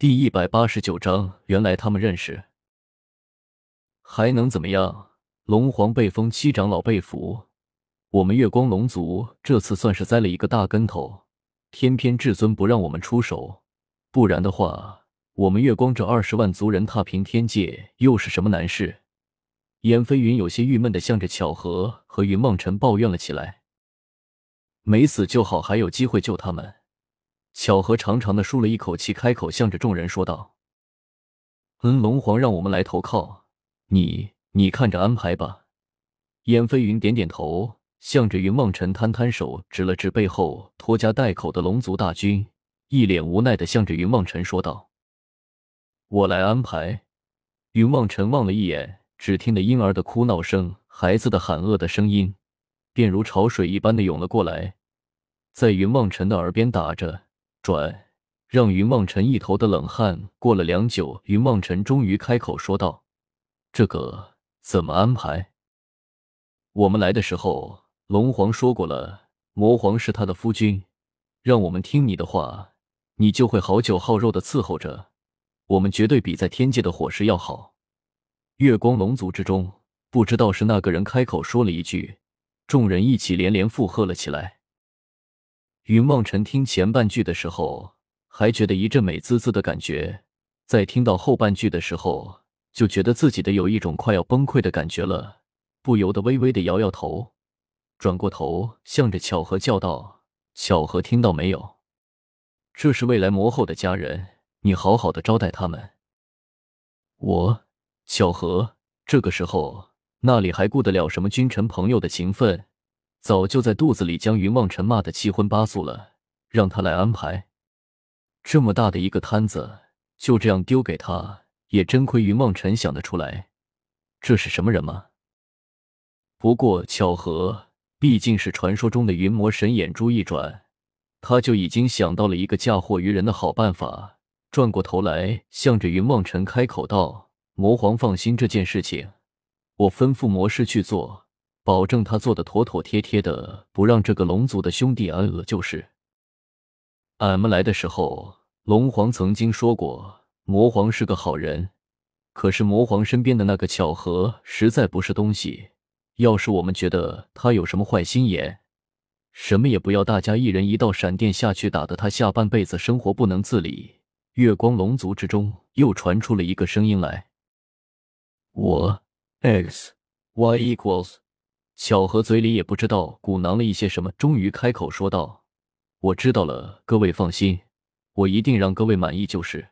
第一百八十九章，原来他们认识，还能怎么样？龙皇被封，七长老被俘，我们月光龙族这次算是栽了一个大跟头。偏偏至尊不让我们出手，不然的话，我们月光这二十万族人踏平天界又是什么难事？燕飞云有些郁闷的向着巧合和云梦辰抱怨了起来。没死就好，还有机会救他们。巧合长长的舒了一口气，开口向着众人说道：“嗯，龙皇让我们来投靠你，你看着安排吧。”燕飞云点点头，向着云梦辰摊摊手，指了指背后拖家带口的龙族大军，一脸无奈的向着云梦辰说道：“我来安排。”云梦辰望了一眼，只听得婴儿的哭闹声、孩子的喊饿的声音，便如潮水一般的涌了过来，在云梦辰的耳边打着。转，让云望尘一头的冷汗。过了良久，云望尘终于开口说道：“这个怎么安排？我们来的时候，龙皇说过了，魔皇是他的夫君，让我们听你的话，你就会好酒好肉的伺候着我们，绝对比在天界的伙食要好。”月光龙族之中，不知道是那个人开口说了一句，众人一起连连附和了起来。云望尘听前半句的时候，还觉得一阵美滋滋的感觉，在听到后半句的时候，就觉得自己的有一种快要崩溃的感觉了，不由得微微的摇摇头，转过头向着巧合叫道：“巧合，听到没有？这是未来魔后的家人，你好好的招待他们。”我巧合这个时候那里还顾得了什么君臣朋友的情分？早就在肚子里将云望尘骂得七荤八素了，让他来安排。这么大的一个摊子，就这样丢给他，也真亏云望尘想得出来。这是什么人吗？不过巧合，毕竟是传说中的云魔神，眼珠一转，他就已经想到了一个嫁祸于人的好办法。转过头来，向着云望尘开口道：“魔皇放心，这件事情，我吩咐魔师去做。”保证他做的妥妥帖帖的，不让这个龙族的兄弟挨饿就是。俺们来的时候，龙皇曾经说过，魔皇是个好人。可是魔皇身边的那个巧合实在不是东西。要是我们觉得他有什么坏心眼，什么也不要，大家一人一道闪电下去，打得他下半辈子生活不能自理。月光龙族之中又传出了一个声音来：“我 x y equals。”巧合嘴里也不知道鼓囊了一些什么，终于开口说道：“我知道了，各位放心，我一定让各位满意。”就是。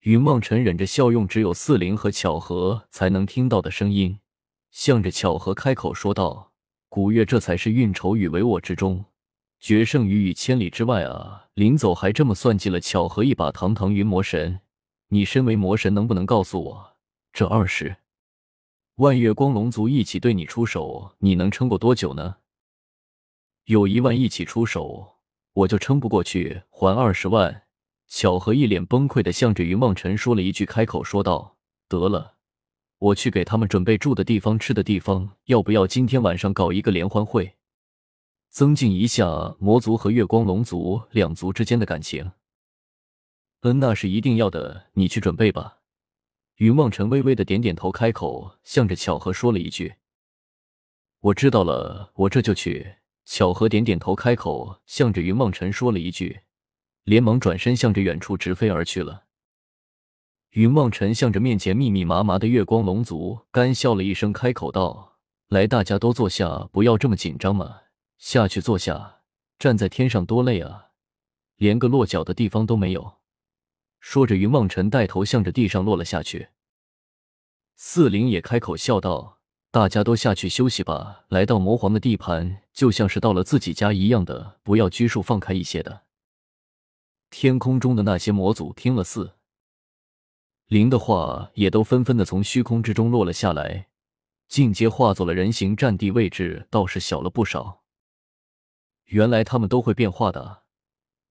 云梦尘忍着笑，用只有四灵和巧合才能听到的声音，向着巧合开口说道：“古月，这才是运筹与帷幄之中，决胜于与千里之外啊！”临走还这么算计了巧合一把。堂堂云魔神，你身为魔神，能不能告诉我，这二十？万月光龙族一起对你出手，你能撑过多久呢？有一万一起出手，我就撑不过去。还二十万。小何一脸崩溃的向着云梦辰说了一句，开口说道：“得了，我去给他们准备住的地方、吃的地方。要不要今天晚上搞一个联欢会，增进一下魔族和月光龙族两族之间的感情？”嗯，那是一定要的。你去准备吧。云望尘微微的点点头，开口向着巧合说了一句：“我知道了，我这就去。”巧合点点头，开口向着云望尘说了一句，连忙转身向着远处直飞而去了。云望尘向着面前密密麻麻的月光龙族干笑了一声，开口道：“来，大家都坐下，不要这么紧张嘛，下去坐下。站在天上多累啊，连个落脚的地方都没有。”说着，云望尘带头向着地上落了下去。四灵也开口笑道：“大家都下去休息吧。来到魔皇的地盘，就像是到了自己家一样的，不要拘束，放开一些的。”天空中的那些魔族听了四灵的话，也都纷纷的从虚空之中落了下来，进阶化作了人形，占地位置倒是小了不少。原来他们都会变化的。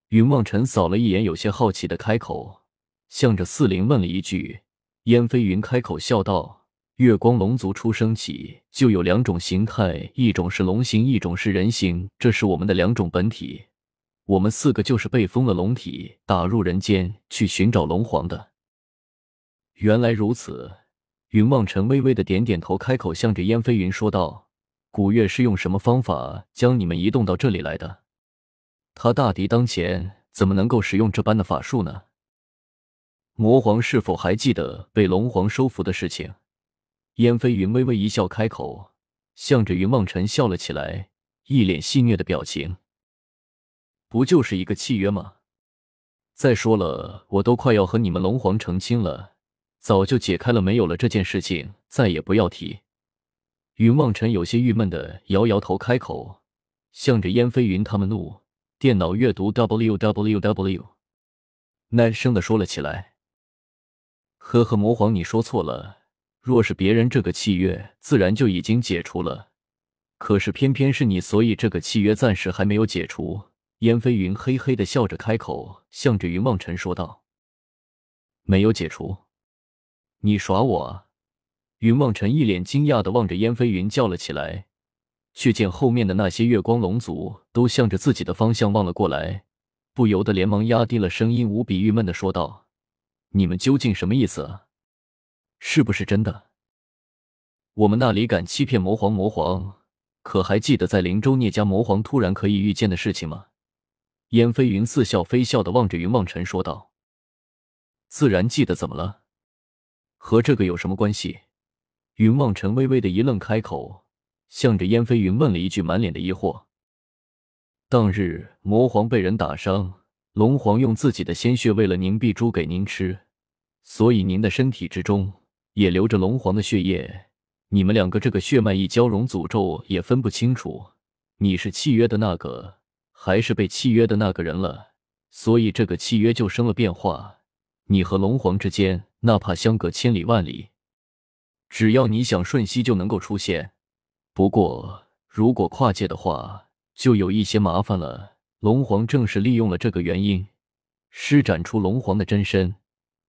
云望尘扫了一眼，有些好奇的开口。向着四灵问了一句，燕飞云开口笑道：“月光龙族出生起就有两种形态，一种是龙形，一种是人形，这是我们的两种本体。我们四个就是被封了龙体，打入人间去寻找龙皇的。原来如此，云望尘微微的点点头，开口向着燕飞云说道：“古月是用什么方法将你们移动到这里来的？他大敌当前，怎么能够使用这般的法术呢？”魔皇是否还记得被龙皇收服的事情？燕飞云微微一笑，开口，向着云望尘笑了起来，一脸戏谑的表情。不就是一个契约吗？再说了，我都快要和你们龙皇成亲了，早就解开了，没有了这件事情，再也不要提。云望尘有些郁闷的摇摇头，开口，向着燕飞云他们怒电脑阅读 www，难声的说了起来。呵呵，魔皇，你说错了。若是别人，这个契约自然就已经解除了。可是偏偏是你，所以这个契约暂时还没有解除。燕飞云嘿嘿的笑着开口，向着云望尘说道：“没有解除？你耍我啊！”云望尘一脸惊讶的望着燕飞云叫了起来，却见后面的那些月光龙族都向着自己的方向望了过来，不由得连忙压低了声音，无比郁闷的说道：“你们究竟什么意思啊？是不是真的？我们那里敢欺骗魔皇？魔皇可还记得在灵州聂家魔皇突然可以遇见的事情吗？”燕飞云似笑非笑的望着云望尘说道：“自然记得，怎么了？和这个有什么关系？”云望尘微微的一愣，开口，向着燕飞云问了一句，满脸的疑惑：“当日魔皇被人打伤，龙皇用自己的鲜血喂了凝碧珠给您吃，所以您的身体之中也流着龙皇的血液。你们两个这个血脉一交融，诅咒也分不清楚，你是契约的那个。”还是被契约的那个人了，所以这个契约就生了变化。你和龙皇之间，哪怕相隔千里万里，只要你想，瞬息就能够出现。不过，如果跨界的话，就有一些麻烦了。龙皇正是利用了这个原因，施展出龙皇的真身，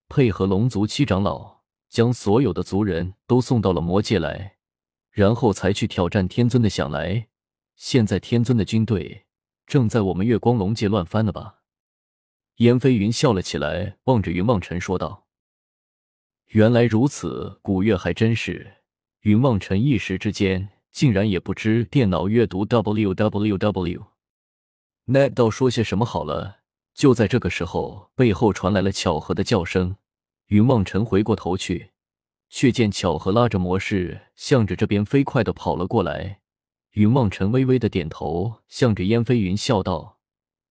配合龙族七长老，将所有的族人都送到了魔界来，然后才去挑战天尊的想来。现在天尊的军队。正在我们月光龙界乱翻呢吧？燕飞云笑了起来，望着云望尘说道：“原来如此，古月还真是。”云望尘一时之间竟然也不知电脑阅读 www，那道说些什么好了。就在这个时候，背后传来了巧合的叫声。云望尘回过头去，却见巧合拉着魔士向着这边飞快的跑了过来。云望尘微微的点头，向着燕飞云笑道：“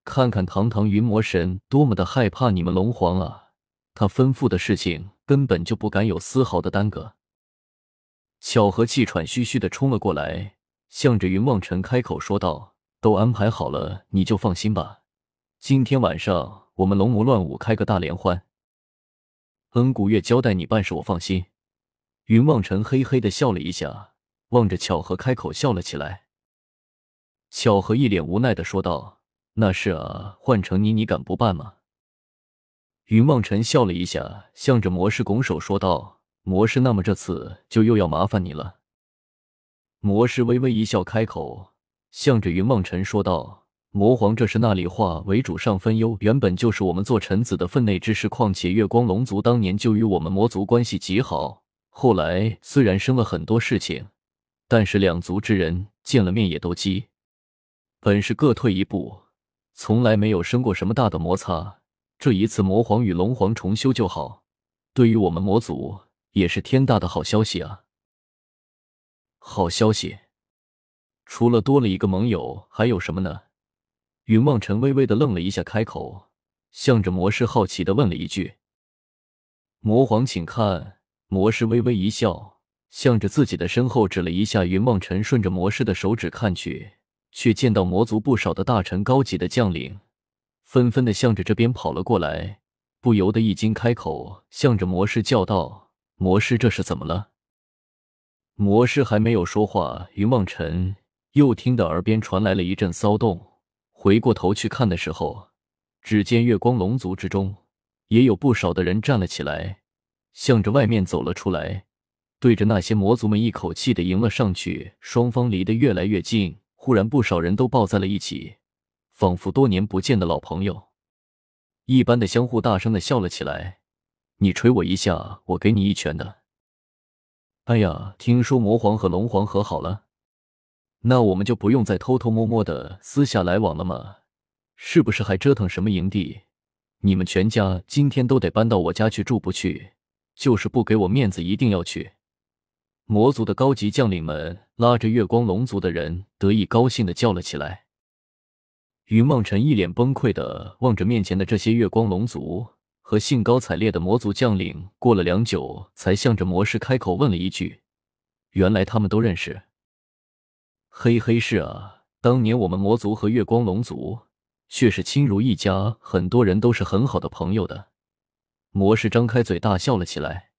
看看堂堂云魔神多么的害怕你们龙皇啊！他吩咐的事情根本就不敢有丝毫的耽搁。”巧合气喘吁吁的冲了过来，向着云望尘开口说道：“都安排好了，你就放心吧。今天晚上我们龙魔乱舞，开个大联欢。恩古月交代你办事，我放心。”云望尘嘿嘿的笑了一下。望着巧合，开口笑了起来。巧合一脸无奈的说道：“那是啊，换成你，你敢不办吗？”云望尘笑了一下，向着魔师拱手说道：“魔师，那么这次就又要麻烦你了。”魔师微微一笑，开口，向着云梦尘说道：“魔皇，这是那里话为主上分忧，原本就是我们做臣子的分内之事。况且月光龙族当年就与我们魔族关系极好，后来虽然生了很多事情。”但是两族之人见了面也都激，本是各退一步，从来没有生过什么大的摩擦。这一次魔皇与龙皇重修就好，对于我们魔族也是天大的好消息啊！好消息，除了多了一个盟友，还有什么呢？云望尘微微的愣了一下，开口，向着魔师好奇的问了一句：“魔皇，请看。”魔师微微一笑。向着自己的身后指了一下，云望尘顺着魔师的手指看去，却见到魔族不少的大臣、高级的将领，纷纷的向着这边跑了过来，不由得一惊，开口向着魔师叫道：“魔师，这是怎么了？”魔师还没有说话，云望尘又听得耳边传来了一阵骚动，回过头去看的时候，只见月光龙族之中也有不少的人站了起来，向着外面走了出来。对着那些魔族们一口气的迎了上去，双方离得越来越近。忽然，不少人都抱在了一起，仿佛多年不见的老朋友一般的相互大声的笑了起来。你捶我一下，我给你一拳的。哎呀，听说魔皇和龙皇和好了，那我们就不用再偷偷摸摸的私下来往了吗？是不是还折腾什么营地？你们全家今天都得搬到我家去住，不去就是不给我面子，一定要去。魔族的高级将领们拉着月光龙族的人，得意高兴的叫了起来。云梦辰一脸崩溃的望着面前的这些月光龙族。和兴高采烈的魔族将领过了良久，才向着魔师开口问了一句：“原来他们都认识？”“嘿嘿，是啊，当年我们魔族和月光龙族却是亲如一家，很多人都是很好的朋友的。”魔师张开嘴大笑了起来。